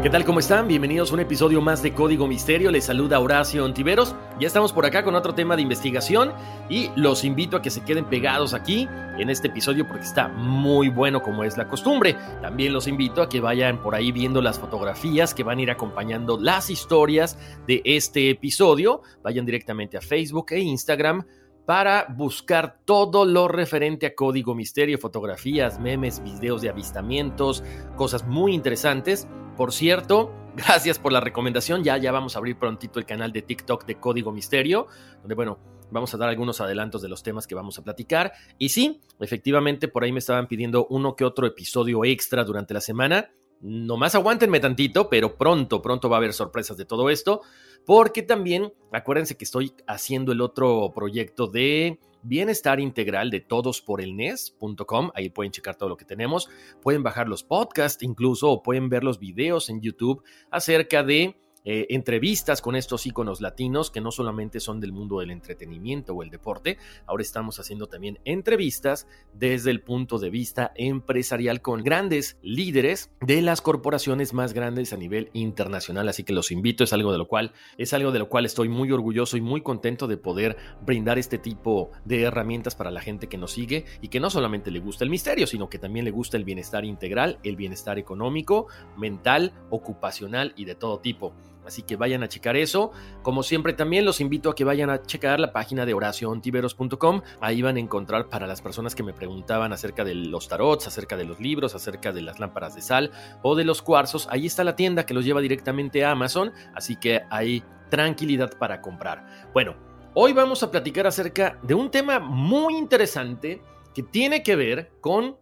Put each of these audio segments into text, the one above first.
¿Qué tal? ¿Cómo están? Bienvenidos a un episodio más de Código Misterio. Les saluda Horacio Ontiveros. Ya estamos por acá con otro tema de investigación y los invito a que se queden pegados aquí en este episodio porque está muy bueno como es la costumbre. También los invito a que vayan por ahí viendo las fotografías que van a ir acompañando las historias de este episodio. Vayan directamente a Facebook e Instagram para buscar todo lo referente a código misterio, fotografías, memes, videos de avistamientos, cosas muy interesantes. Por cierto, gracias por la recomendación. Ya, ya vamos a abrir prontito el canal de TikTok de Código Misterio, donde, bueno, vamos a dar algunos adelantos de los temas que vamos a platicar. Y sí, efectivamente, por ahí me estaban pidiendo uno que otro episodio extra durante la semana. Nomás aguántenme tantito, pero pronto, pronto va a haber sorpresas de todo esto, porque también acuérdense que estoy haciendo el otro proyecto de bienestar integral de todos por el NES.com, ahí pueden checar todo lo que tenemos, pueden bajar los podcasts incluso o pueden ver los videos en YouTube acerca de eh, entrevistas con estos íconos latinos que no solamente son del mundo del entretenimiento o el deporte, ahora estamos haciendo también entrevistas desde el punto de vista empresarial con grandes líderes de las corporaciones más grandes a nivel internacional, así que los invito, es algo de lo cual es algo de lo cual estoy muy orgulloso y muy contento de poder brindar este tipo de herramientas para la gente que nos sigue y que no solamente le gusta el misterio, sino que también le gusta el bienestar integral, el bienestar económico, mental, ocupacional y de todo tipo. Así que vayan a checar eso. Como siempre también los invito a que vayan a checar la página de oraciontiveros.com. Ahí van a encontrar para las personas que me preguntaban acerca de los tarots, acerca de los libros, acerca de las lámparas de sal o de los cuarzos. Ahí está la tienda que los lleva directamente a Amazon. Así que hay tranquilidad para comprar. Bueno, hoy vamos a platicar acerca de un tema muy interesante que tiene que ver con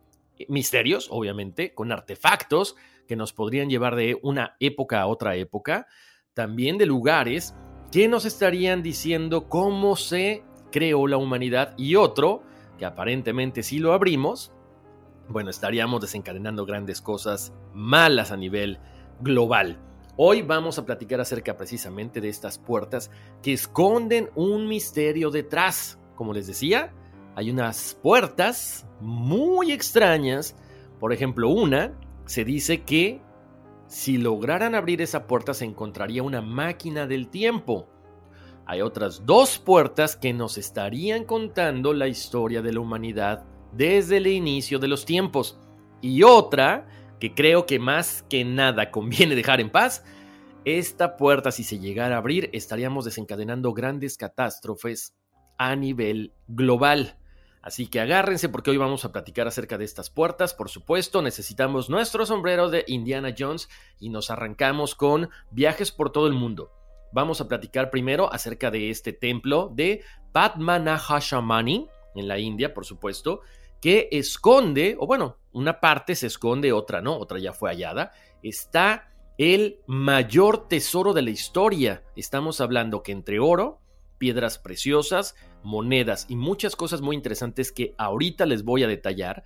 misterios, obviamente, con artefactos que nos podrían llevar de una época a otra época también de lugares que nos estarían diciendo cómo se creó la humanidad y otro que aparentemente si lo abrimos, bueno, estaríamos desencadenando grandes cosas malas a nivel global. Hoy vamos a platicar acerca precisamente de estas puertas que esconden un misterio detrás. Como les decía, hay unas puertas muy extrañas. Por ejemplo, una se dice que si lograran abrir esa puerta se encontraría una máquina del tiempo. Hay otras dos puertas que nos estarían contando la historia de la humanidad desde el inicio de los tiempos. Y otra, que creo que más que nada conviene dejar en paz, esta puerta si se llegara a abrir estaríamos desencadenando grandes catástrofes a nivel global. Así que agárrense porque hoy vamos a platicar acerca de estas puertas. Por supuesto, necesitamos nuestro sombrero de Indiana Jones y nos arrancamos con viajes por todo el mundo. Vamos a platicar primero acerca de este templo de Padmanabhashamani en la India, por supuesto, que esconde, o bueno, una parte se esconde, otra no, otra ya fue hallada. Está el mayor tesoro de la historia. Estamos hablando que entre oro, piedras preciosas, monedas y muchas cosas muy interesantes que ahorita les voy a detallar,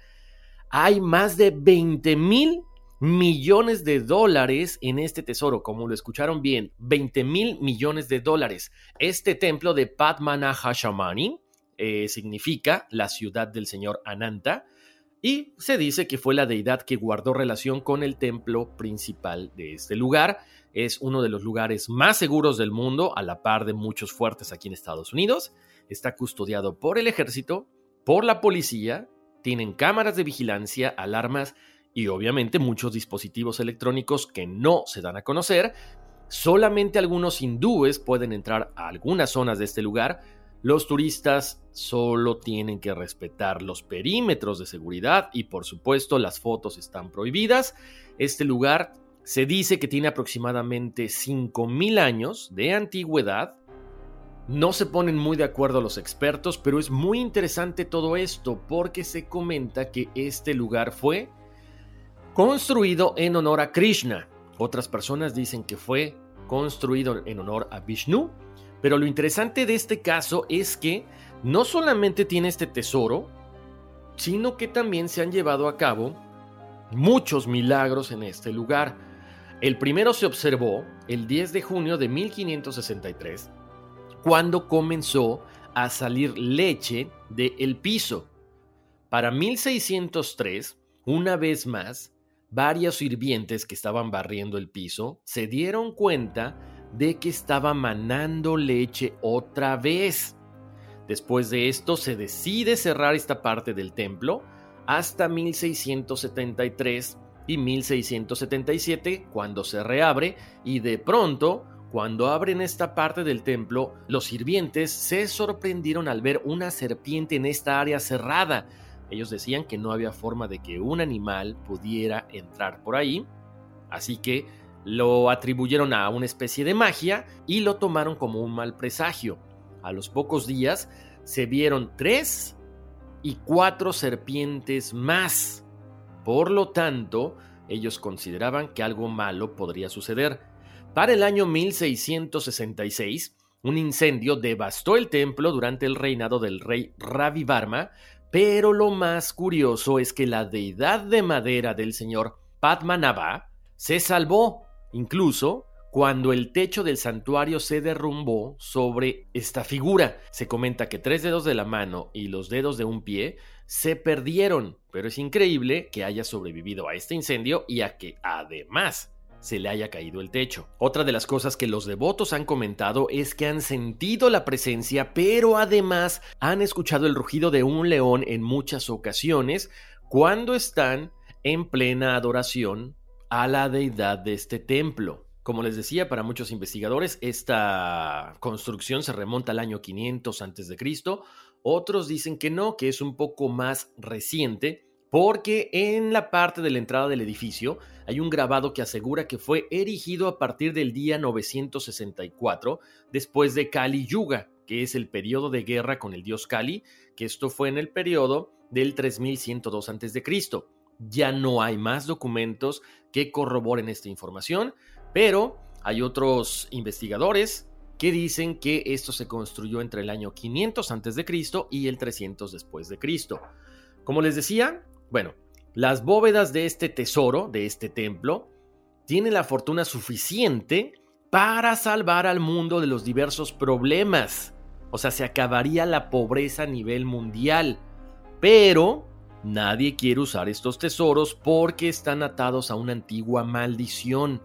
hay más de 20 mil millones de dólares en este tesoro, como lo escucharon bien, 20 mil millones de dólares. Este templo de Padmanabhashamani eh, significa la ciudad del señor Ananta y se dice que fue la deidad que guardó relación con el templo principal de este lugar es uno de los lugares más seguros del mundo, a la par de muchos fuertes aquí en Estados Unidos. Está custodiado por el ejército, por la policía, tienen cámaras de vigilancia, alarmas y obviamente muchos dispositivos electrónicos que no se dan a conocer. Solamente algunos hindúes pueden entrar a algunas zonas de este lugar. Los turistas solo tienen que respetar los perímetros de seguridad y por supuesto las fotos están prohibidas. Este lugar se dice que tiene aproximadamente 5.000 años de antigüedad. No se ponen muy de acuerdo los expertos, pero es muy interesante todo esto porque se comenta que este lugar fue construido en honor a Krishna. Otras personas dicen que fue construido en honor a Vishnu, pero lo interesante de este caso es que no solamente tiene este tesoro, sino que también se han llevado a cabo muchos milagros en este lugar. El primero se observó el 10 de junio de 1563, cuando comenzó a salir leche del piso. Para 1603, una vez más, varios sirvientes que estaban barriendo el piso se dieron cuenta de que estaba manando leche otra vez. Después de esto se decide cerrar esta parte del templo hasta 1673 y 1677 cuando se reabre y de pronto cuando abren esta parte del templo los sirvientes se sorprendieron al ver una serpiente en esta área cerrada. Ellos decían que no había forma de que un animal pudiera entrar por ahí, así que lo atribuyeron a una especie de magia y lo tomaron como un mal presagio. A los pocos días se vieron tres y cuatro serpientes más. Por lo tanto, ellos consideraban que algo malo podría suceder. Para el año 1666, un incendio devastó el templo durante el reinado del rey Ravi Varma, pero lo más curioso es que la deidad de madera del señor Padmanabha se salvó, incluso cuando el techo del santuario se derrumbó sobre esta figura. Se comenta que tres dedos de la mano y los dedos de un pie se perdieron, pero es increíble que haya sobrevivido a este incendio y a que además se le haya caído el techo. Otra de las cosas que los devotos han comentado es que han sentido la presencia, pero además han escuchado el rugido de un león en muchas ocasiones cuando están en plena adoración a la deidad de este templo. Como les decía, para muchos investigadores esta construcción se remonta al año 500 a.C. Otros dicen que no, que es un poco más reciente, porque en la parte de la entrada del edificio hay un grabado que asegura que fue erigido a partir del día 964 después de Kali Yuga, que es el periodo de guerra con el dios Kali, que esto fue en el periodo del 3102 a.C. Ya no hay más documentos que corroboren esta información, pero hay otros investigadores que dicen que esto se construyó entre el año 500 a.C. y el 300 después de Cristo. Como les decía, bueno, las bóvedas de este tesoro, de este templo, tienen la fortuna suficiente para salvar al mundo de los diversos problemas. O sea, se acabaría la pobreza a nivel mundial. Pero nadie quiere usar estos tesoros porque están atados a una antigua maldición.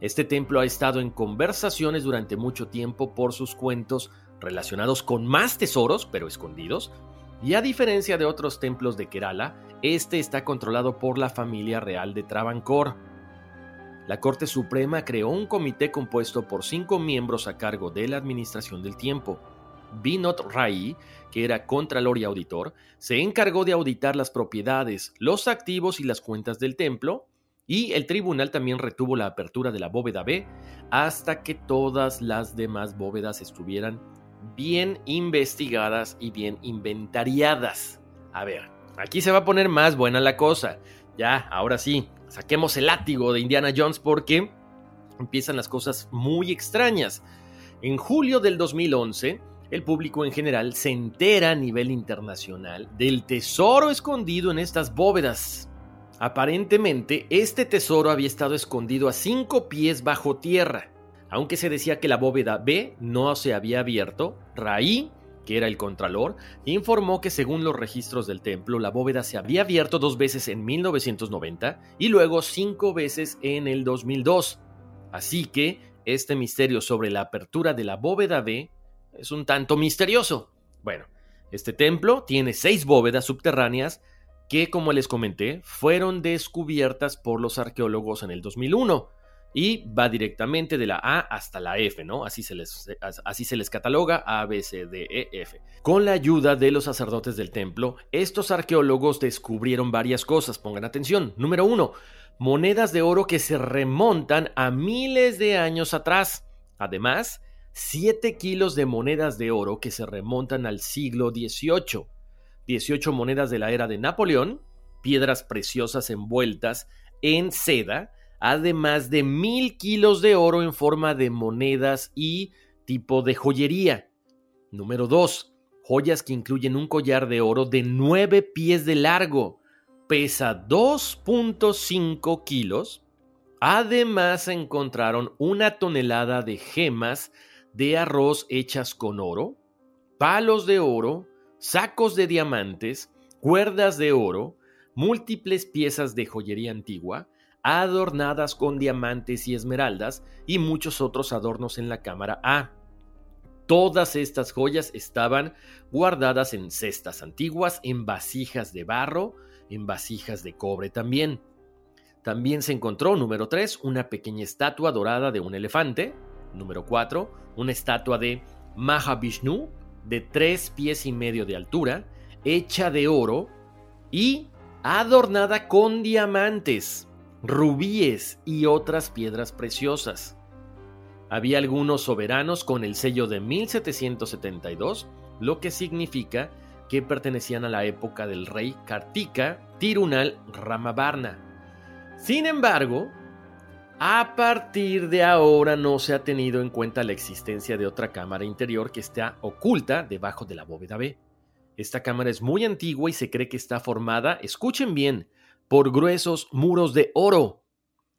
Este templo ha estado en conversaciones durante mucho tiempo por sus cuentos relacionados con más tesoros, pero escondidos, y a diferencia de otros templos de Kerala, este está controlado por la familia real de Travancore. La Corte Suprema creó un comité compuesto por cinco miembros a cargo de la administración del tiempo. Vinod Rai, que era contralor y auditor, se encargó de auditar las propiedades, los activos y las cuentas del templo, y el tribunal también retuvo la apertura de la bóveda B hasta que todas las demás bóvedas estuvieran bien investigadas y bien inventariadas. A ver, aquí se va a poner más buena la cosa. Ya, ahora sí, saquemos el látigo de Indiana Jones porque empiezan las cosas muy extrañas. En julio del 2011, el público en general se entera a nivel internacional del tesoro escondido en estas bóvedas. Aparentemente, este tesoro había estado escondido a cinco pies bajo tierra. Aunque se decía que la bóveda B no se había abierto, Raí, que era el contralor, informó que según los registros del templo, la bóveda se había abierto dos veces en 1990 y luego cinco veces en el 2002. Así que este misterio sobre la apertura de la bóveda B es un tanto misterioso. Bueno, este templo tiene seis bóvedas subterráneas que, como les comenté, fueron descubiertas por los arqueólogos en el 2001 y va directamente de la A hasta la F, ¿no? Así se les, así se les cataloga A, B, C, D, E, F. Con la ayuda de los sacerdotes del templo, estos arqueólogos descubrieron varias cosas, pongan atención. Número uno, monedas de oro que se remontan a miles de años atrás. Además, 7 kilos de monedas de oro que se remontan al siglo XVIII. 18 monedas de la era de Napoleón piedras preciosas envueltas en seda, además de mil kilos de oro en forma de monedas y tipo de joyería. Número 2. Joyas que incluyen un collar de oro de 9 pies de largo. Pesa 2.5 kilos. Además encontraron una tonelada de gemas de arroz hechas con oro, palos de oro, sacos de diamantes, cuerdas de oro, múltiples piezas de joyería antigua, adornadas con diamantes y esmeraldas y muchos otros adornos en la cámara A. Todas estas joyas estaban guardadas en cestas antiguas, en vasijas de barro, en vasijas de cobre también. También se encontró, número 3, una pequeña estatua dorada de un elefante. Número 4, una estatua de Mahavishnu de 3 pies y medio de altura, hecha de oro y adornada con diamantes rubíes y otras piedras preciosas. Había algunos soberanos con el sello de 1772, lo que significa que pertenecían a la época del rey Kartika Tirunal Ramabarna. Sin embargo, a partir de ahora no se ha tenido en cuenta la existencia de otra cámara interior que está oculta debajo de la bóveda B. Esta cámara es muy antigua y se cree que está formada, escuchen bien, por gruesos muros de oro.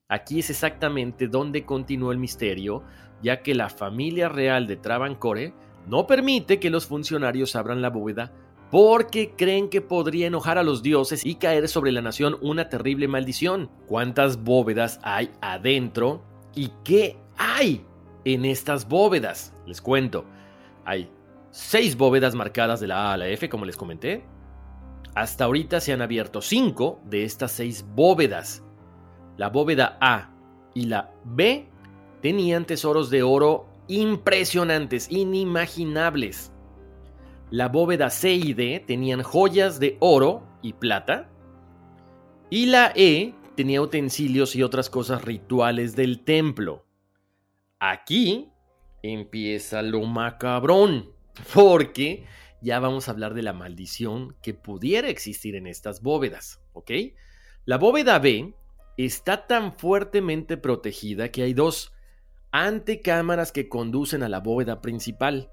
Aquí es exactamente donde continúa el misterio, ya que la familia real de Travancore no permite que los funcionarios abran la bóveda porque creen que podría enojar a los dioses y caer sobre la nación una terrible maldición. ¿Cuántas bóvedas hay adentro? ¿Y qué hay en estas bóvedas? Les cuento. Hay seis bóvedas marcadas de la A a la F, como les comenté. Hasta ahorita se han abierto cinco de estas seis bóvedas. La bóveda A y la B tenían tesoros de oro impresionantes, inimaginables. La bóveda C y D tenían joyas de oro y plata. Y la E tenía utensilios y otras cosas rituales del templo. Aquí empieza lo macabrón, porque ya vamos a hablar de la maldición que pudiera existir en estas bóvedas, ¿ok? La bóveda B está tan fuertemente protegida que hay dos antecámaras que conducen a la bóveda principal.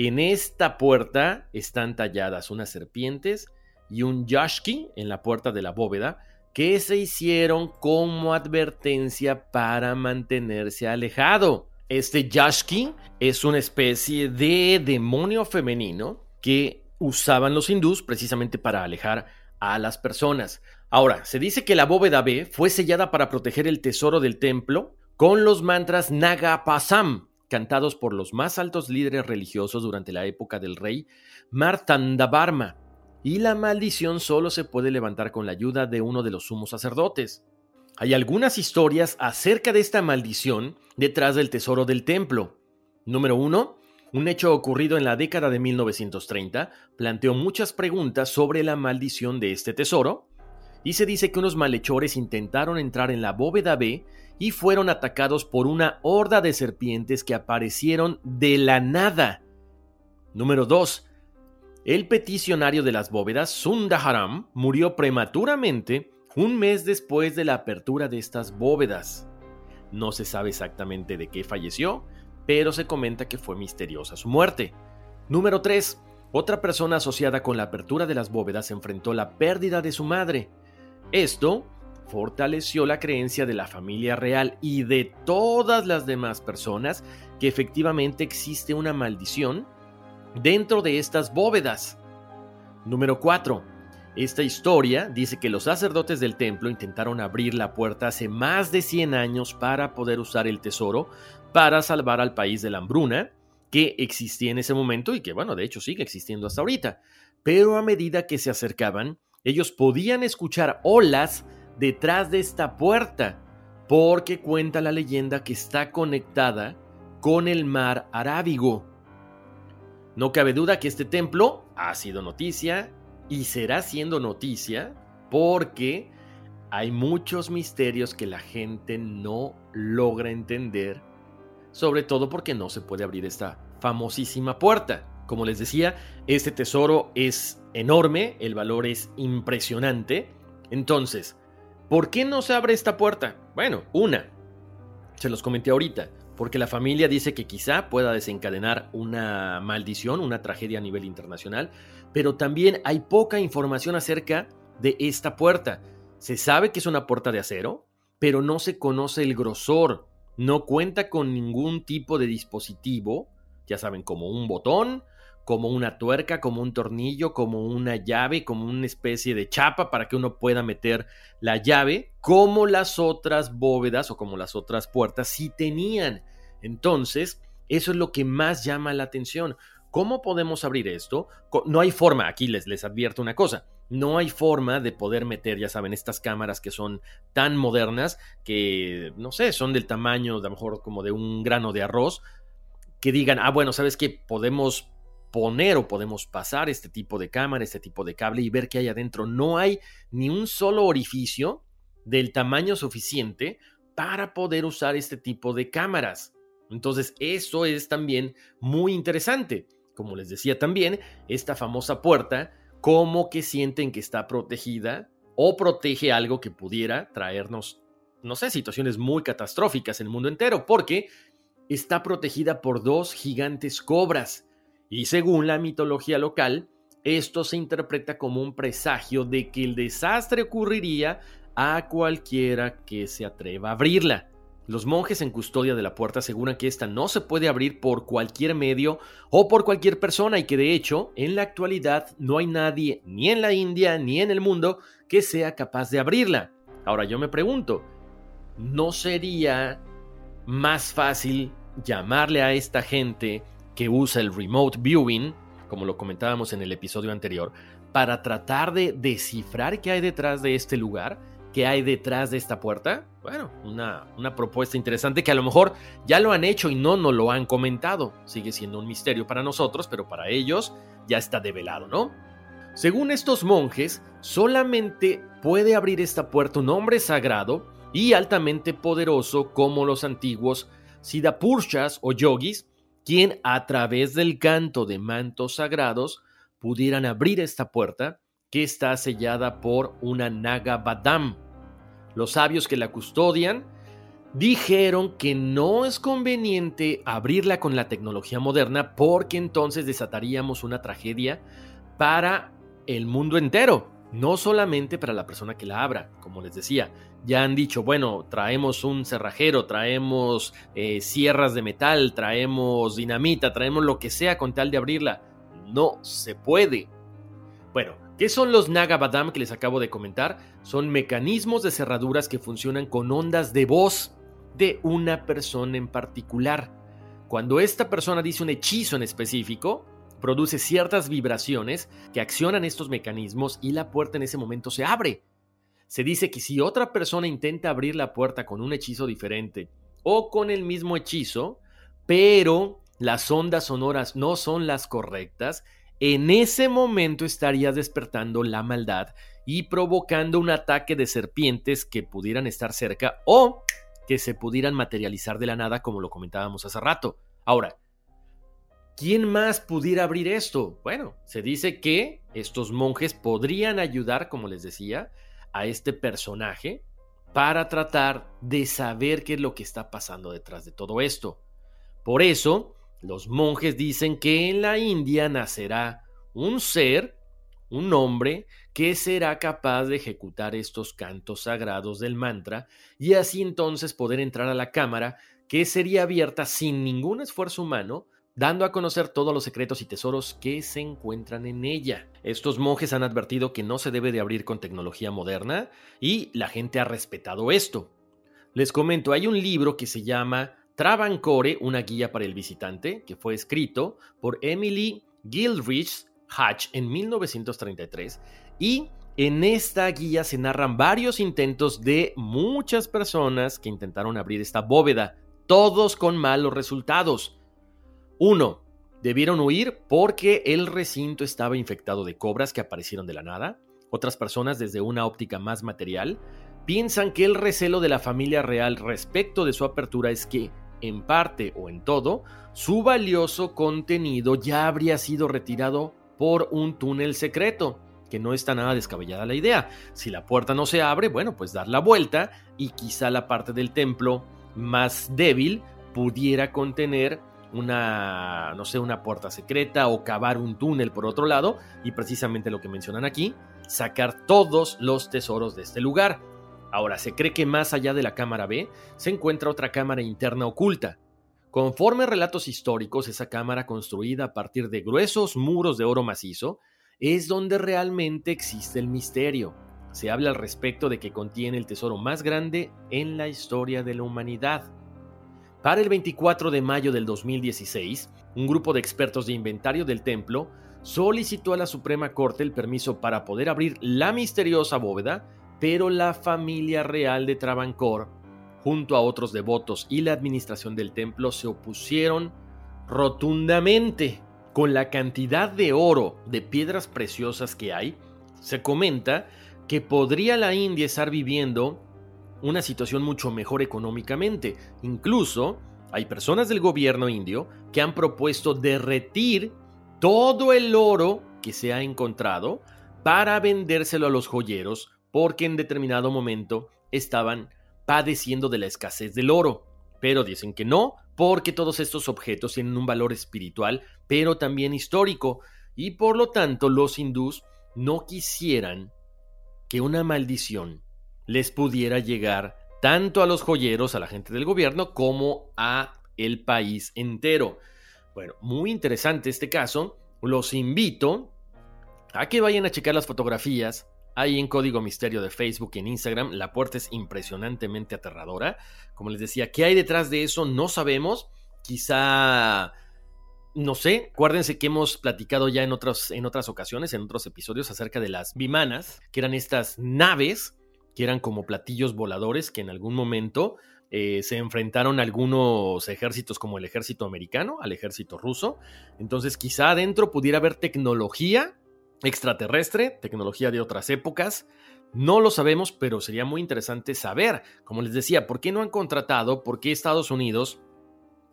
En esta puerta están talladas unas serpientes y un yashki en la puerta de la bóveda que se hicieron como advertencia para mantenerse alejado. Este yashki es una especie de demonio femenino que usaban los hindús precisamente para alejar a las personas. Ahora, se dice que la bóveda B fue sellada para proteger el tesoro del templo con los mantras Nagapasam, cantados por los más altos líderes religiosos durante la época del rey Martandabarma, y la maldición solo se puede levantar con la ayuda de uno de los sumos sacerdotes. Hay algunas historias acerca de esta maldición detrás del tesoro del templo. Número uno, un hecho ocurrido en la década de 1930 planteó muchas preguntas sobre la maldición de este tesoro, y se dice que unos malhechores intentaron entrar en la bóveda B y fueron atacados por una horda de serpientes que aparecieron de la nada. Número 2. El peticionario de las bóvedas, Sundaharam, murió prematuramente un mes después de la apertura de estas bóvedas. No se sabe exactamente de qué falleció, pero se comenta que fue misteriosa su muerte. Número 3. Otra persona asociada con la apertura de las bóvedas enfrentó la pérdida de su madre. Esto fortaleció la creencia de la familia real y de todas las demás personas que efectivamente existe una maldición dentro de estas bóvedas. Número 4. Esta historia dice que los sacerdotes del templo intentaron abrir la puerta hace más de 100 años para poder usar el tesoro para salvar al país de la hambruna que existía en ese momento y que, bueno, de hecho sigue existiendo hasta ahorita. Pero a medida que se acercaban, ellos podían escuchar olas detrás de esta puerta, porque cuenta la leyenda que está conectada con el mar Arábigo. No cabe duda que este templo ha sido noticia y será siendo noticia porque hay muchos misterios que la gente no logra entender sobre todo porque no se puede abrir esta famosísima puerta. Como les decía, este tesoro es enorme, el valor es impresionante Entonces, ¿por qué no se abre esta puerta? Bueno, una, se los comenté ahorita, porque la familia dice que quizá pueda desencadenar una maldición, una tragedia a nivel internacional, pero también hay poca información acerca de esta puerta. Se sabe que es una puerta de acero, pero no se conoce el grosor, no cuenta con ningún tipo de dispositivo, ya saben, como un botón, como una tuerca, como un tornillo, como una llave, como una especie de chapa para que uno pueda meter la llave, como las otras bóvedas o como las otras puertas sí tenían. Entonces, eso es lo que más llama la atención. ¿Cómo podemos abrir esto? No hay forma, aquí les, les advierto una cosa, no hay forma de poder meter, ya saben, estas cámaras que son tan modernas que, no sé, son del tamaño, a lo mejor como de un grano de arroz, que digan, ah, bueno, ¿sabes qué? Podemos poner o podemos pasar este tipo de cámara, este tipo de cable y ver qué hay adentro. No hay ni un solo orificio del tamaño suficiente para poder usar este tipo de cámaras. Entonces, eso es también muy interesante. Como les decía también, esta famosa puerta como que sienten que está protegida o protege algo que pudiera traernos, no sé, situaciones muy catastróficas en el mundo entero, porque está protegida por dos gigantes cobras. Y según la mitología local, esto se interpreta como un presagio de que el desastre ocurriría a cualquiera que se atreva a abrirla. Los monjes en custodia de la puerta aseguran que esta no se puede abrir por cualquier medio o por cualquier persona y que de hecho en la actualidad no hay nadie ni en la India ni en el mundo que sea capaz de abrirla. Ahora yo me pregunto, ¿no sería más fácil llamarle a esta gente que usa el remote viewing, como lo comentábamos en el episodio anterior, para tratar de descifrar qué hay detrás de este lugar? ¿Qué hay detrás de esta puerta? Bueno, una, una, propuesta interesante que a lo mejor ya lo han hecho y no nos lo han comentado. Sigue siendo un misterio para nosotros, pero para ellos ya está develado, ¿no? Según estos monjes, solamente puede abrir esta puerta un hombre sagrado y altamente poderoso como los antiguos Siddhapurshas o yogis, quien a través del canto de mantos sagrados pudieran abrir esta puerta que está sellada por una Naga Badam. Los sabios que la custodian dijeron que no es conveniente abrirla con la tecnología moderna porque entonces desataríamos una tragedia para el mundo entero, no solamente para la persona que la abra, como les decía. Ya han dicho, bueno, traemos un cerrajero, traemos eh, sierras de metal, traemos dinamita, traemos lo que sea con tal de abrirla. No se puede. Bueno, ¿Qué son los Nagabadam que les acabo de comentar? Son mecanismos de cerraduras que funcionan con ondas de voz de una persona en particular. Cuando esta persona dice un hechizo en específico, produce ciertas vibraciones que accionan estos mecanismos y la puerta en ese momento se abre. Se dice que si otra persona intenta abrir la puerta con un hechizo diferente o con el mismo hechizo, pero las ondas sonoras no son las correctas, en ese momento estarías despertando la maldad y provocando un ataque de serpientes que pudieran estar cerca o que se pudieran materializar de la nada, como lo comentábamos hace rato. Ahora, ¿quién más pudiera abrir esto? Bueno, se dice que estos monjes podrían ayudar, como les decía, a este personaje para tratar de saber qué es lo que está pasando detrás de todo esto. Por eso, los monjes dicen que en la India nacerá un ser, un hombre, que será capaz de ejecutar estos cantos sagrados del mantra y así entonces poder entrar a la cámara que sería abierta sin ningún esfuerzo humano, dando a conocer todos los secretos y tesoros que se encuentran en ella. Estos monjes han advertido que no se debe de abrir con tecnología moderna y la gente ha respetado esto. Les comento, hay un libro que se llama Travancore, una guía para el visitante, que fue escrito por Emily Gilrich Hatch en 1933 y en esta guía se narran varios intentos de muchas personas que intentaron abrir esta bóveda, todos con malos resultados. Uno, debieron huir porque el recinto estaba infectado de cobras que aparecieron de la nada. Otras personas, desde una óptica más material, piensan que el recelo de la familia real respecto de su apertura es que en parte o en todo, su valioso contenido ya habría sido retirado por un túnel secreto. que no está nada descabellada la idea. Si la puerta no se abre, bueno, pues dar la vuelta y quizá la parte del templo más débil pudiera contener una, no sé, una puerta secreta o cavar un túnel por otro lado y precisamente lo que mencionan aquí, sacar todos los tesoros de este lugar. Ahora, se cree que más allá de la cámara B se encuentra otra cámara interna oculta. Conforme relatos históricos, esa cámara construida a partir de gruesos muros de oro macizo es donde realmente existe el misterio. Se habla al respecto de que contiene el tesoro más grande en la historia de la humanidad. Para el 24 de mayo del 2016, un grupo de expertos de inventario del templo solicitó a la Suprema Corte el permiso para poder abrir la misteriosa bóveda, pero la familia real de Travancore, junto a otros devotos y la administración del templo, se opusieron rotundamente. Con la cantidad de oro, de piedras preciosas que hay, se comenta que podría la India estar viviendo una situación mucho mejor económicamente. Incluso hay personas del gobierno indio que han propuesto derretir todo el oro que se ha encontrado para vendérselo a los joyeros porque en determinado momento estaban padeciendo de la escasez del oro. Pero dicen que no, porque todos estos objetos tienen un valor espiritual, pero también histórico, y por lo tanto los hindús no quisieran que una maldición les pudiera llegar tanto a los joyeros, a la gente del gobierno, como a el país entero. Bueno, muy interesante este caso. Los invito a que vayan a checar las fotografías ahí en Código Misterio de Facebook y en Instagram. La puerta es impresionantemente aterradora. Como les decía, ¿qué hay detrás de eso? No sabemos. Quizá no sé, acuérdense que hemos platicado ya en, otros, en otras ocasiones, en otros episodios, acerca de las bimanas, que eran estas naves que eran como platillos voladores que en algún momento eh, se enfrentaron algunos ejércitos como el ejército americano, al ejército ruso. Entonces quizá adentro pudiera haber tecnología extraterrestre, tecnología de otras épocas. No lo sabemos, pero sería muy interesante saber. Como les decía, ¿por qué no han contratado? ¿Por qué Estados Unidos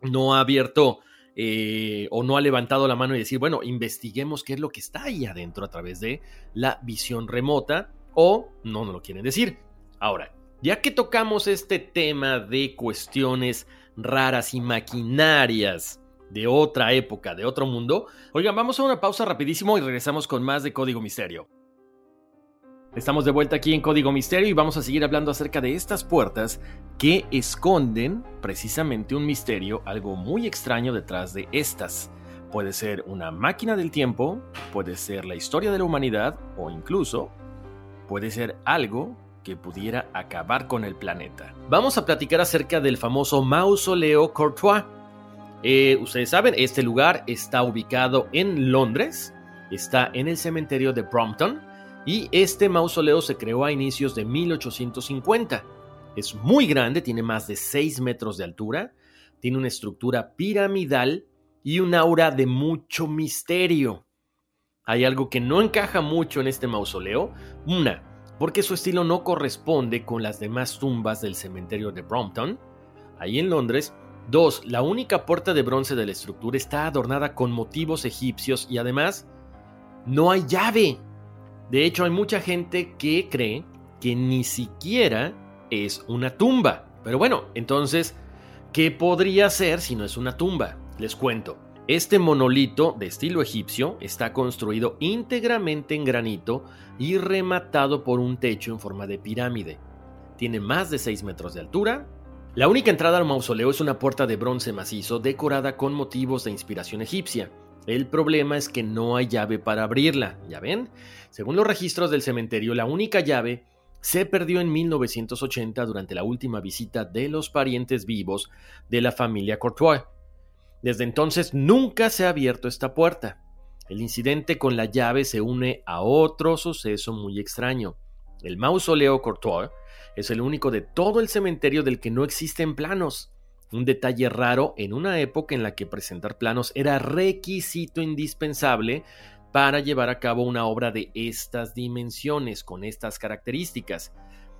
no ha abierto eh, o no ha levantado la mano y decir, bueno, investiguemos qué es lo que está ahí adentro a través de la visión remota? O no nos lo quieren decir. Ahora, ya que tocamos este tema de cuestiones raras y maquinarias de otra época, de otro mundo, oigan, vamos a una pausa rapidísimo y regresamos con más de Código Misterio. Estamos de vuelta aquí en Código Misterio y vamos a seguir hablando acerca de estas puertas que esconden precisamente un misterio, algo muy extraño detrás de estas. Puede ser una máquina del tiempo, puede ser la historia de la humanidad o incluso puede ser algo que pudiera acabar con el planeta. Vamos a platicar acerca del famoso mausoleo Courtois. Eh, ustedes saben, este lugar está ubicado en Londres, está en el cementerio de Brompton y este mausoleo se creó a inicios de 1850. Es muy grande, tiene más de 6 metros de altura, tiene una estructura piramidal y un aura de mucho misterio. Hay algo que no encaja mucho en este mausoleo. Una, porque su estilo no corresponde con las demás tumbas del cementerio de Brompton, ahí en Londres. Dos, la única puerta de bronce de la estructura está adornada con motivos egipcios y además no hay llave. De hecho, hay mucha gente que cree que ni siquiera es una tumba. Pero bueno, entonces, ¿qué podría ser si no es una tumba? Les cuento. Este monolito de estilo egipcio está construido íntegramente en granito y rematado por un techo en forma de pirámide. Tiene más de 6 metros de altura. La única entrada al mausoleo es una puerta de bronce macizo decorada con motivos de inspiración egipcia. El problema es que no hay llave para abrirla, ¿ya ven? Según los registros del cementerio, la única llave se perdió en 1980 durante la última visita de los parientes vivos de la familia Courtois. Desde entonces nunca se ha abierto esta puerta. El incidente con la llave se une a otro suceso muy extraño. El mausoleo Courtois es el único de todo el cementerio del que no existen planos. Un detalle raro en una época en la que presentar planos era requisito indispensable para llevar a cabo una obra de estas dimensiones, con estas características,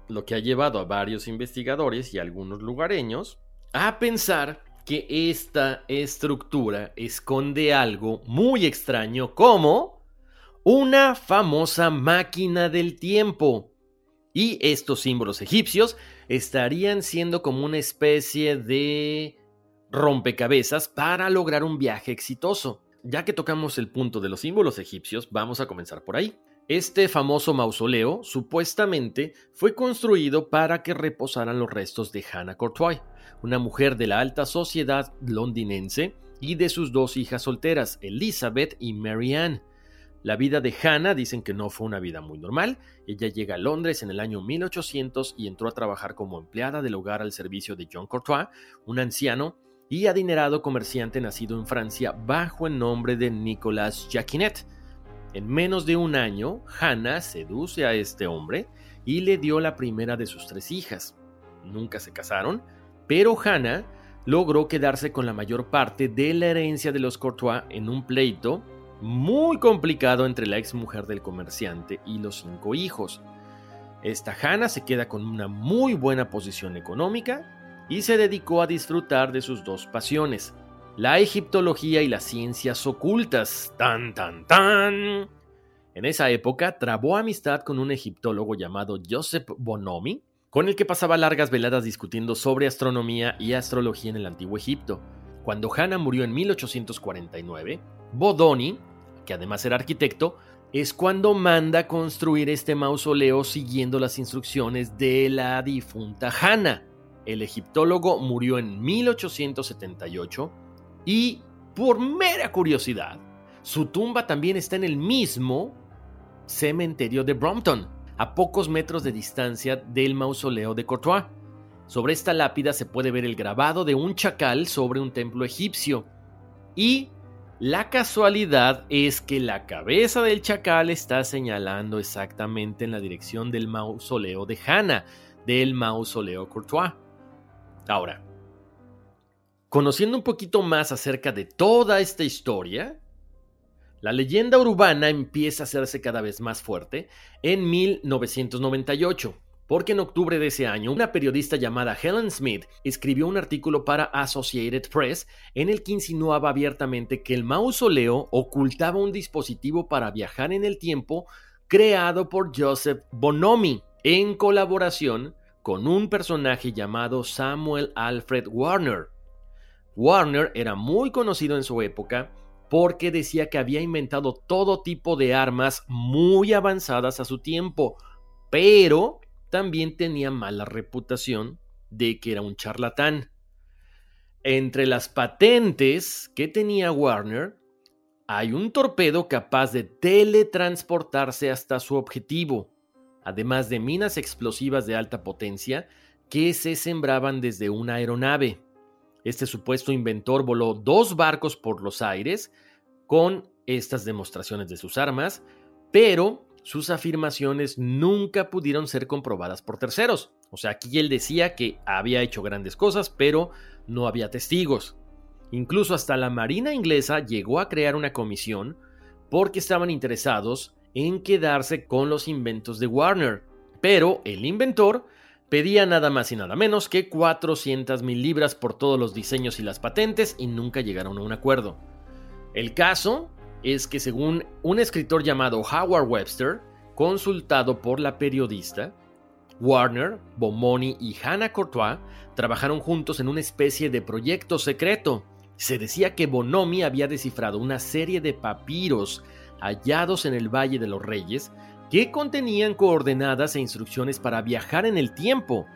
lo que ha llevado a varios investigadores y algunos lugareños a pensar que esta estructura esconde algo muy extraño como una famosa máquina del tiempo. Y estos símbolos egipcios estarían siendo como una especie de rompecabezas para lograr un viaje exitoso. Ya que tocamos el punto de los símbolos egipcios, vamos a comenzar por ahí. Este famoso mausoleo supuestamente fue construido para que reposaran los restos de Hannah Courtois, una mujer de la alta sociedad londinense y de sus dos hijas solteras, Elizabeth y Marianne. La vida de Hannah dicen que no fue una vida muy normal. Ella llega a Londres en el año 1800 y entró a trabajar como empleada del hogar al servicio de John Courtois, un anciano y adinerado comerciante nacido en Francia bajo el nombre de Nicolas Jacquinet. En menos de un año, Hannah seduce a este hombre y le dio la primera de sus tres hijas. Nunca se casaron, pero Hannah logró quedarse con la mayor parte de la herencia de los Courtois en un pleito muy complicado entre la ex mujer del comerciante y los cinco hijos. Esta Hannah se queda con una muy buena posición económica y se dedicó a disfrutar de sus dos pasiones, la egiptología y las ciencias ocultas. Tan, tan, tan. En esa época trabó amistad con un egiptólogo llamado Joseph Bonomi, con el que pasaba largas veladas discutiendo sobre astronomía y astrología en el antiguo Egipto. Cuando Hannah murió en 1849, Bodoni, que además era arquitecto, es cuando manda construir este mausoleo siguiendo las instrucciones de la difunta Hannah. El egiptólogo murió en 1878 y, por mera curiosidad, su tumba también está en el mismo cementerio de Brompton, a pocos metros de distancia del mausoleo de Courtois. Sobre esta lápida se puede ver el grabado de un chacal sobre un templo egipcio. Y la casualidad es que la cabeza del chacal está señalando exactamente en la dirección del mausoleo de Hannah, del mausoleo Courtois. Ahora, conociendo un poquito más acerca de toda esta historia, la leyenda urbana empieza a hacerse cada vez más fuerte en 1998, porque en octubre de ese año una periodista llamada Helen Smith escribió un artículo para Associated Press en el que insinuaba abiertamente que el mausoleo ocultaba un dispositivo para viajar en el tiempo creado por Joseph Bonomi en colaboración con un personaje llamado Samuel Alfred Warner. Warner era muy conocido en su época porque decía que había inventado todo tipo de armas muy avanzadas a su tiempo, pero también tenía mala reputación de que era un charlatán. Entre las patentes que tenía Warner, hay un torpedo capaz de teletransportarse hasta su objetivo además de minas explosivas de alta potencia que se sembraban desde una aeronave. Este supuesto inventor voló dos barcos por los aires con estas demostraciones de sus armas, pero sus afirmaciones nunca pudieron ser comprobadas por terceros. O sea, aquí él decía que había hecho grandes cosas, pero no había testigos. Incluso hasta la Marina inglesa llegó a crear una comisión porque estaban interesados en quedarse con los inventos de Warner, pero el inventor pedía nada más y nada menos que 400 mil libras por todos los diseños y las patentes y nunca llegaron a un acuerdo. El caso es que según un escritor llamado Howard Webster, consultado por la periodista, Warner, Bomoni y Hannah Courtois trabajaron juntos en una especie de proyecto secreto. Se decía que Bonomi había descifrado una serie de papiros hallados en el Valle de los Reyes que contenían coordenadas e instrucciones para viajar en el tiempo.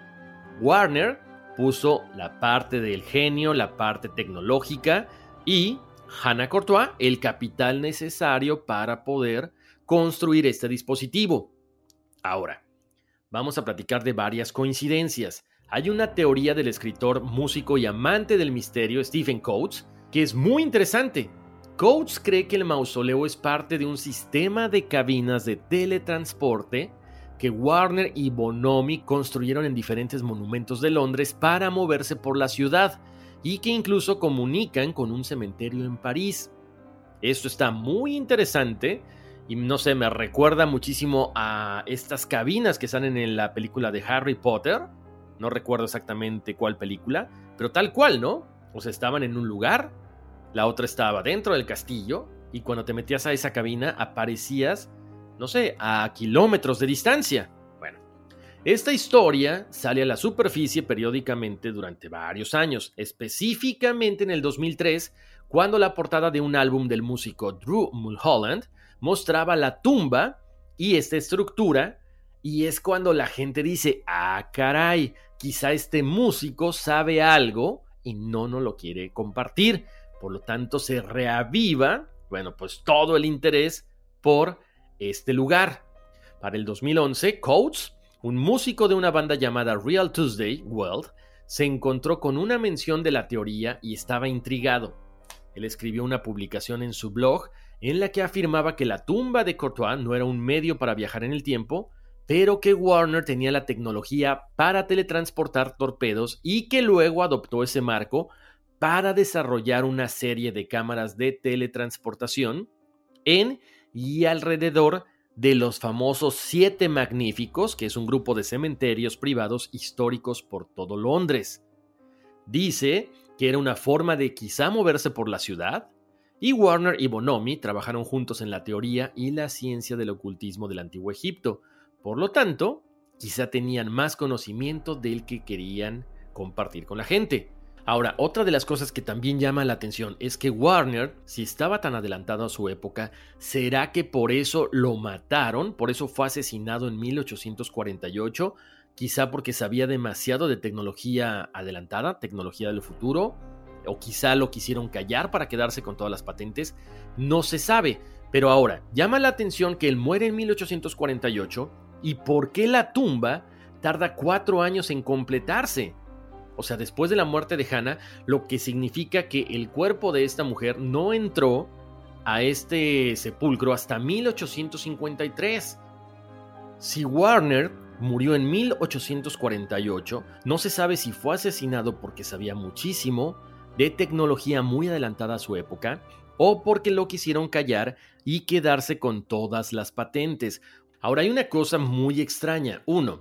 Warner puso la parte del genio, la parte tecnológica y Hannah Courtois el capital necesario para poder construir este dispositivo. Ahora, vamos a platicar de varias coincidencias. Hay una teoría del escritor, músico y amante del misterio Stephen Coates que es muy interesante. Coates cree que el mausoleo es parte de un sistema de cabinas de teletransporte que Warner y Bonomi construyeron en diferentes monumentos de Londres para moverse por la ciudad y que incluso comunican con un cementerio en París. Esto está muy interesante y no sé, me recuerda muchísimo a estas cabinas que salen en la película de Harry Potter. No recuerdo exactamente cuál película, pero tal cual, ¿no? O sea, estaban en un lugar la otra estaba dentro del castillo y cuando te metías a esa cabina aparecías, no sé, a kilómetros de distancia. Bueno, esta historia sale a la superficie periódicamente durante varios años, específicamente en el 2003, cuando la portada de un álbum del músico Drew Mulholland mostraba la tumba y esta estructura, y es cuando la gente dice, ah, caray, quizá este músico sabe algo y no nos lo quiere compartir. Por lo tanto, se reaviva, bueno, pues todo el interés por este lugar. Para el 2011, Coates, un músico de una banda llamada Real Tuesday World, se encontró con una mención de la teoría y estaba intrigado. Él escribió una publicación en su blog en la que afirmaba que la tumba de Courtois no era un medio para viajar en el tiempo, pero que Warner tenía la tecnología para teletransportar torpedos y que luego adoptó ese marco para desarrollar una serie de cámaras de teletransportación en y alrededor de los famosos Siete Magníficos, que es un grupo de cementerios privados históricos por todo Londres. Dice que era una forma de quizá moverse por la ciudad, y Warner y Bonomi trabajaron juntos en la teoría y la ciencia del ocultismo del antiguo Egipto, por lo tanto, quizá tenían más conocimiento del que querían compartir con la gente. Ahora, otra de las cosas que también llama la atención es que Warner, si estaba tan adelantado a su época, ¿será que por eso lo mataron? ¿Por eso fue asesinado en 1848? Quizá porque sabía demasiado de tecnología adelantada, tecnología del futuro, o quizá lo quisieron callar para quedarse con todas las patentes, no se sabe. Pero ahora, llama la atención que él muere en 1848 ¿Y por qué la tumba tarda cuatro años en completarse? O sea, después de la muerte de Hannah, lo que significa que el cuerpo de esta mujer no entró a este sepulcro hasta 1853. Si Warner murió en 1848, no se sabe si fue asesinado porque sabía muchísimo de tecnología muy adelantada a su época o porque lo quisieron callar y quedarse con todas las patentes. Ahora hay una cosa muy extraña. Uno,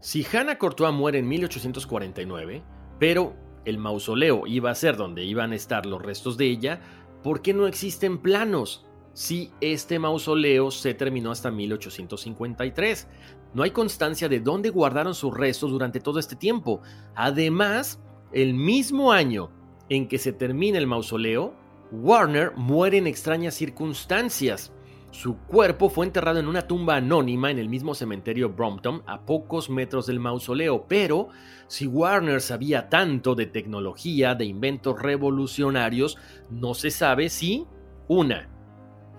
si Hannah Courtois muere en 1849, pero el mausoleo iba a ser donde iban a estar los restos de ella, ¿por qué no existen planos? Si este mausoleo se terminó hasta 1853. No hay constancia de dónde guardaron sus restos durante todo este tiempo. Además, el mismo año en que se termina el mausoleo, Warner muere en extrañas circunstancias. Su cuerpo fue enterrado en una tumba anónima en el mismo cementerio Brompton, a pocos metros del mausoleo, pero si Warner sabía tanto de tecnología, de inventos revolucionarios, no se sabe si, una,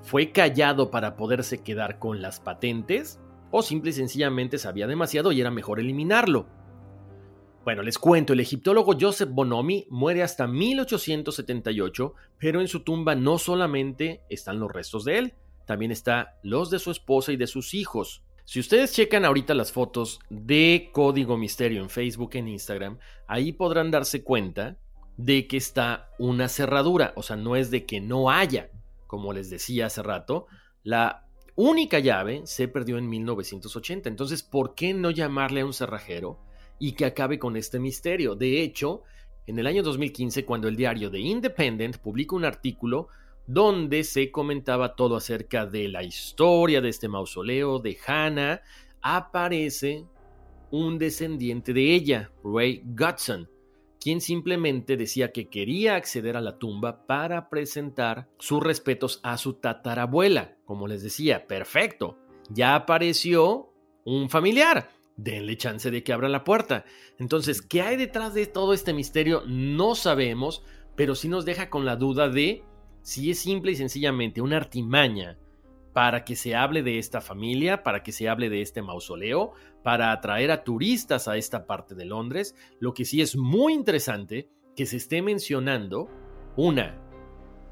fue callado para poderse quedar con las patentes, o simple y sencillamente sabía demasiado y era mejor eliminarlo. Bueno, les cuento, el egiptólogo Joseph Bonomi muere hasta 1878, pero en su tumba no solamente están los restos de él, también está los de su esposa y de sus hijos. Si ustedes checan ahorita las fotos de Código Misterio en Facebook, en Instagram, ahí podrán darse cuenta de que está una cerradura, o sea, no es de que no haya, como les decía hace rato, la única llave se perdió en 1980, entonces, ¿por qué no llamarle a un cerrajero y que acabe con este misterio? De hecho, en el año 2015, cuando el diario The Independent publica un artículo donde se comentaba todo acerca de la historia de este mausoleo de Hannah, aparece un descendiente de ella, Ray Gutson, quien simplemente decía que quería acceder a la tumba para presentar sus respetos a su tatarabuela. Como les decía, perfecto, ya apareció un familiar. Denle chance de que abra la puerta. Entonces, ¿qué hay detrás de todo este misterio? No sabemos, pero sí nos deja con la duda de si es simple y sencillamente una artimaña para que se hable de esta familia, para que se hable de este mausoleo, para atraer a turistas a esta parte de Londres, lo que sí es muy interesante que se esté mencionando, una,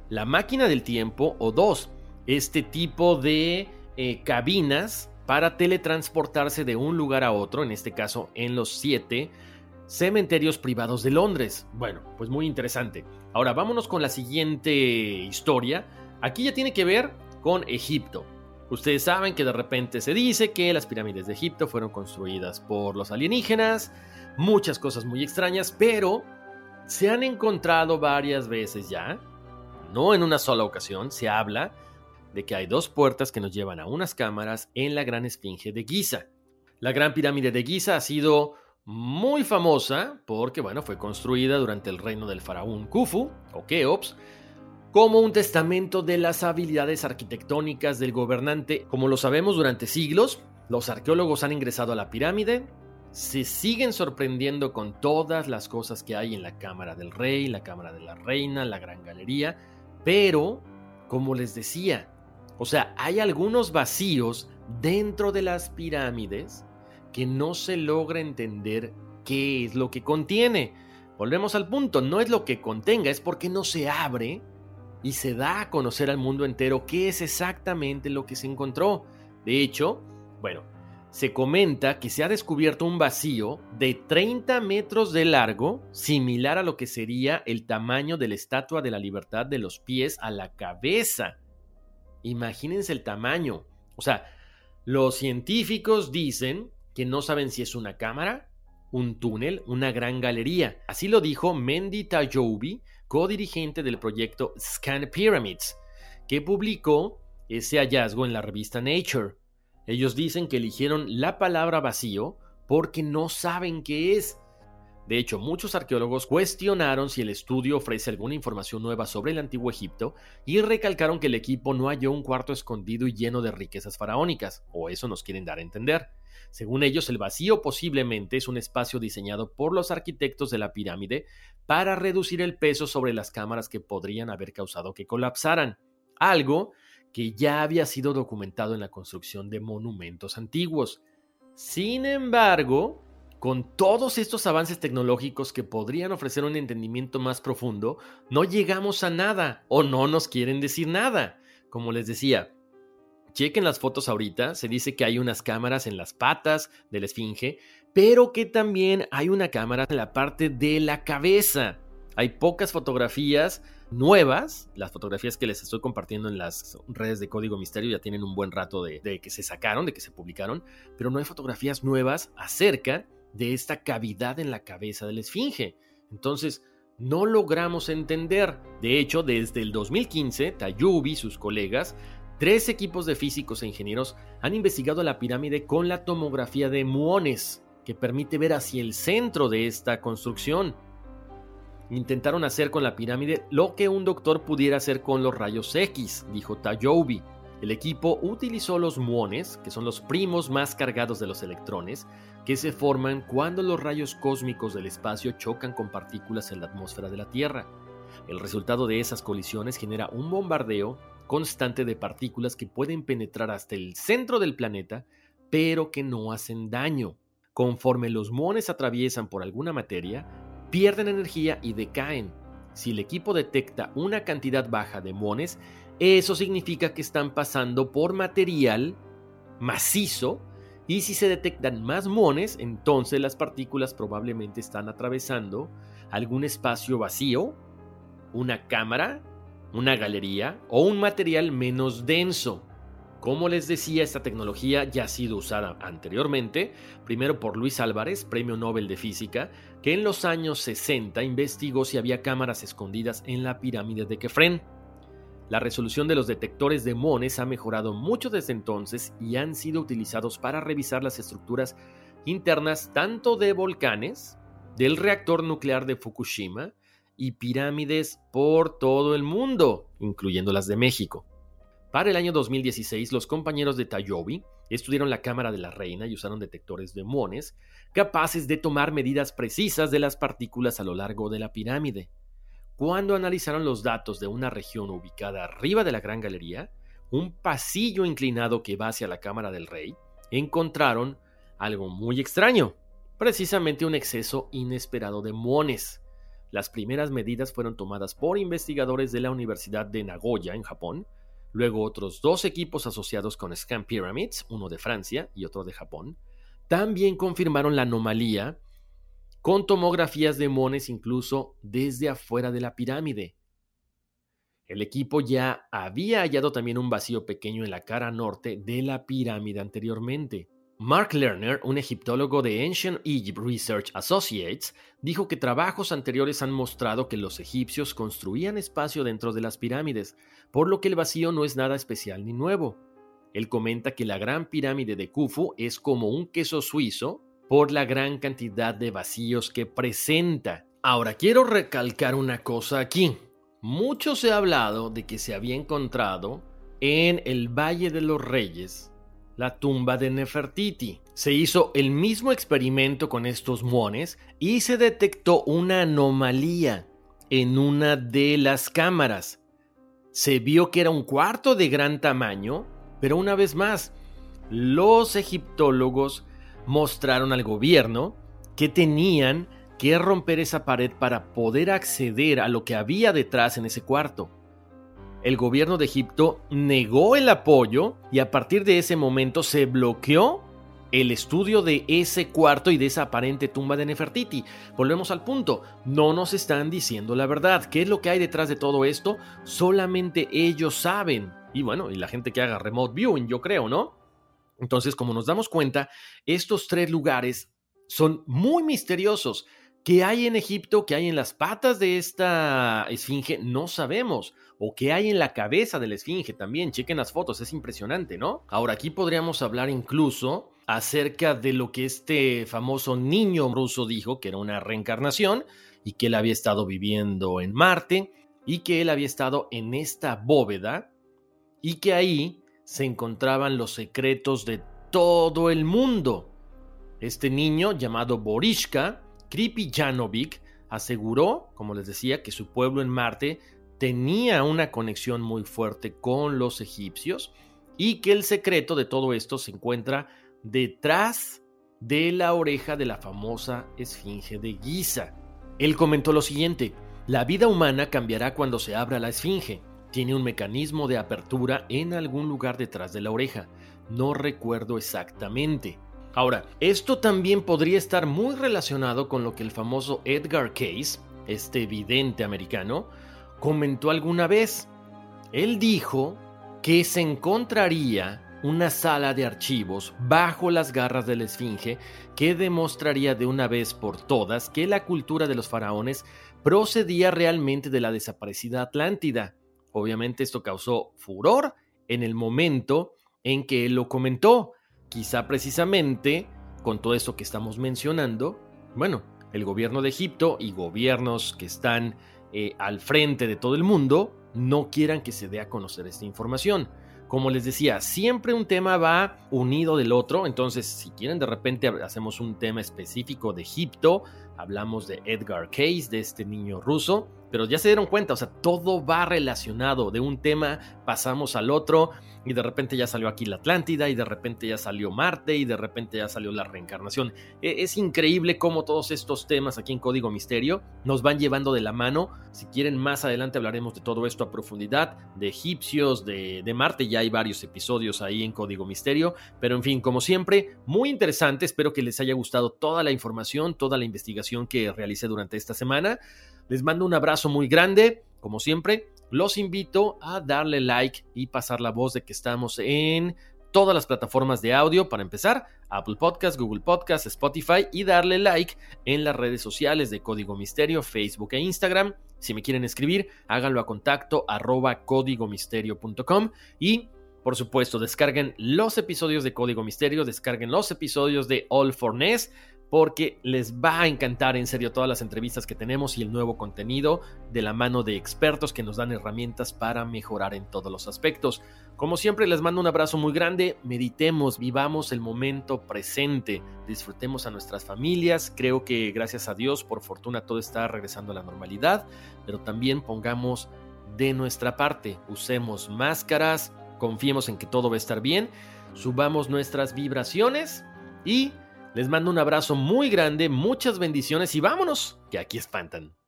la máquina del tiempo, o dos, este tipo de eh, cabinas para teletransportarse de un lugar a otro, en este caso en los siete cementerios privados de Londres. Bueno, pues muy interesante. Ahora vámonos con la siguiente historia. Aquí ya tiene que ver con Egipto. Ustedes saben que de repente se dice que las pirámides de Egipto fueron construidas por los alienígenas, muchas cosas muy extrañas, pero se han encontrado varias veces ya no en una sola ocasión, se habla de que hay dos puertas que nos llevan a unas cámaras en la Gran Esfinge de Giza. La Gran Pirámide de Giza ha sido muy famosa porque, bueno, fue construida durante el reino del faraón Khufu o Keops como un testamento de las habilidades arquitectónicas del gobernante. Como lo sabemos durante siglos, los arqueólogos han ingresado a la pirámide, se siguen sorprendiendo con todas las cosas que hay en la Cámara del Rey, la Cámara de la Reina, la Gran Galería, pero, como les decía, o sea, hay algunos vacíos dentro de las pirámides que no se logra entender qué es lo que contiene. Volvemos al punto, no es lo que contenga, es porque no se abre y se da a conocer al mundo entero qué es exactamente lo que se encontró. De hecho, bueno, se comenta que se ha descubierto un vacío de 30 metros de largo, similar a lo que sería el tamaño de la Estatua de la Libertad de los pies a la cabeza. Imagínense el tamaño. O sea, los científicos dicen que no saben si es una cámara, un túnel, una gran galería. Así lo dijo Mendy Tayobi, co-dirigente del proyecto Scan Pyramids, que publicó ese hallazgo en la revista Nature. Ellos dicen que eligieron la palabra vacío porque no saben qué es. De hecho, muchos arqueólogos cuestionaron si el estudio ofrece alguna información nueva sobre el antiguo Egipto y recalcaron que el equipo no halló un cuarto escondido y lleno de riquezas faraónicas, o eso nos quieren dar a entender. Según ellos, el vacío posiblemente es un espacio diseñado por los arquitectos de la pirámide para reducir el peso sobre las cámaras que podrían haber causado que colapsaran, algo que ya había sido documentado en la construcción de monumentos antiguos. Sin embargo, con todos estos avances tecnológicos que podrían ofrecer un entendimiento más profundo, no llegamos a nada o no nos quieren decir nada. Como les decía, Chequen las fotos ahorita, se dice que hay unas cámaras en las patas de la esfinge, pero que también hay una cámara en la parte de la cabeza. Hay pocas fotografías nuevas, las fotografías que les estoy compartiendo en las redes de Código Misterio ya tienen un buen rato de, que se sacaron, de que se publicaron, pero no hay fotografías nuevas acerca de esta cavidad en la cabeza de la esfinge. Entonces, no logramos entender. De hecho, desde el 2015, Tayubi y sus colegas Tres equipos de físicos e ingenieros han investigado la pirámide con la tomografía de muones, que permite ver hacia el centro de esta construcción. Intentaron hacer con la pirámide lo que un doctor pudiera hacer con los rayos X, dijo Tayobi. El equipo utilizó los muones, que son los primos más cargados de los electrones, que se forman cuando los rayos cósmicos del espacio chocan con partículas en la atmósfera de la Tierra. El resultado de esas colisiones genera un bombardeo constante de partículas que pueden penetrar hasta el centro del planeta, pero que no hacen daño. Conforme los muones atraviesan por alguna materia, pierden energía y decaen. Si el equipo detecta una cantidad baja de muones, eso significa que están pasando por material macizo y si se detectan más muones, entonces las partículas probablemente están atravesando algún espacio vacío, una cámara una galería o un material menos denso. Como les decía, esta tecnología ya ha sido usada anteriormente, primero por Luis Álvarez, Premio Nobel de Física, que en los años 60 investigó si había cámaras escondidas en la pirámide de Kefren. La resolución de los detectores de mones ha mejorado mucho desde entonces y han sido utilizados para revisar las estructuras internas tanto de volcanes, del reactor nuclear de Fukushima, y pirámides por todo el mundo, incluyendo las de México. Para el año 2016, los compañeros de Tayobi estudiaron la cámara de la reina y usaron detectores de muones capaces de tomar medidas precisas de las partículas a lo largo de la pirámide. Cuando analizaron los datos de una región ubicada arriba de la Gran Galería, un pasillo inclinado que va hacia la cámara del rey, encontraron algo muy extraño, precisamente un exceso inesperado de muones. Las primeras medidas fueron tomadas por investigadores de la Universidad de Nagoya, en Japón. Luego otros dos equipos asociados con Scan Pyramids, uno de Francia y otro de Japón, también confirmaron la anomalía con tomografías de mones incluso desde afuera de la pirámide. El equipo ya había hallado también un vacío pequeño en la cara norte de la pirámide anteriormente. Mark Lerner, un egiptólogo de Ancient Egypt Research Associates, dijo que trabajos anteriores han mostrado que los egipcios construían espacio dentro de las pirámides, por lo que el vacío no es nada especial ni nuevo. Él comenta que la gran pirámide de Khufu es como un queso suizo por la gran cantidad de vacíos que presenta. Ahora quiero recalcar una cosa aquí. Mucho se ha hablado de que se había encontrado en el Valle de los Reyes la tumba de Nefertiti. Se hizo el mismo experimento con estos muones y se detectó una anomalía en una de las cámaras. Se vio que era un cuarto de gran tamaño, pero una vez más, los egiptólogos mostraron al gobierno que tenían que romper esa pared para poder acceder a lo que había detrás en ese cuarto el gobierno de Egipto negó el apoyo y a partir de ese momento se bloqueó el estudio de ese cuarto y de esa aparente tumba de Nefertiti. Volvemos al punto, no nos están diciendo la verdad. ¿Qué es lo que hay detrás de todo esto? Solamente ellos saben. Y bueno, y la gente que haga remote viewing, yo creo, ¿no? Entonces, como nos damos cuenta, estos tres lugares son muy misteriosos. ¿Qué hay en Egipto? ¿Qué hay en las patas de esta esfinge? No sabemos. O qué hay en la cabeza de la esfinge también. Chequen las fotos, es impresionante, ¿no? Ahora, aquí podríamos hablar incluso acerca de lo que este famoso niño ruso dijo, que era una reencarnación y que él había estado viviendo en Marte y que él había estado en esta bóveda y que ahí se encontraban los secretos de todo el mundo. Este niño llamado Borishka Kripi Janovic aseguró, como les decía, que su pueblo en Marte tenía una conexión muy fuerte con los egipcios y que el secreto de todo esto se encuentra detrás de la oreja de la famosa esfinge de Giza. Él comentó lo siguiente, la vida humana cambiará cuando se abra la esfinge. Tiene un mecanismo de apertura en algún lugar detrás de la oreja. No recuerdo exactamente. Ahora, esto también podría estar muy relacionado con lo que el famoso Edgar Case, este vidente americano, comentó alguna vez. Él dijo que se encontraría una sala de archivos bajo las garras de la Esfinge que demostraría de una vez por todas que la cultura de los faraones procedía realmente de la desaparecida Atlántida. Obviamente esto causó furor en el momento en que él lo comentó, Quizá precisamente con todo esto que estamos mencionando, bueno, el gobierno de Egipto y gobiernos que están eh, al frente de todo el mundo no quieran que se dé a conocer esta información. Como les decía, siempre un tema va unido del otro, entonces si quieren de repente hacemos un tema específico de Egipto, hablamos de Edgar Case, de este niño ruso, pero ya se dieron cuenta, o sea, todo va relacionado, de un tema pasamos al otro, y de repente ya salió aquí la Atlántida, y de repente ya salió Marte, y de repente ya salió la reencarnación. E, es increíble cómo todos estos temas aquí en Código Misterio nos van llevando de la mano. Si quieren, más adelante hablaremos de todo esto a profundidad, de egipcios, de, de Marte, ya hay varios episodios ahí en Código Misterio, pero en fin, como siempre, muy interesante, espero que les haya gustado toda la información, toda la investigación que realicé durante esta semana. Les mando un abrazo muy grande, como siempre, los invito a darle like y pasar la voz de que estamos en todas las plataformas de audio. Para empezar, Apple Podcast, Google Podcast, Spotify y darle like en las redes sociales de Código Misterio, Facebook e Instagram. Si me quieren escribir, háganlo a contacto arroba códigomisterio.com y por supuesto, descarguen los episodios de Código Misterio, descarguen los episodios de All for Ness porque les va a encantar en serio todas las entrevistas que tenemos y el nuevo contenido de la mano de expertos que nos dan herramientas para mejorar en todos los aspectos. Como siempre les mando un abrazo muy grande, meditemos, vivamos el momento presente, disfrutemos a nuestras familias, creo que gracias a Dios por fortuna todo está regresando a la normalidad, pero también pongamos de nuestra parte, usemos máscaras, confiemos en que todo va a estar bien, subamos nuestras vibraciones y les mando un abrazo muy grande, muchas bendiciones y vámonos, que aquí espantan.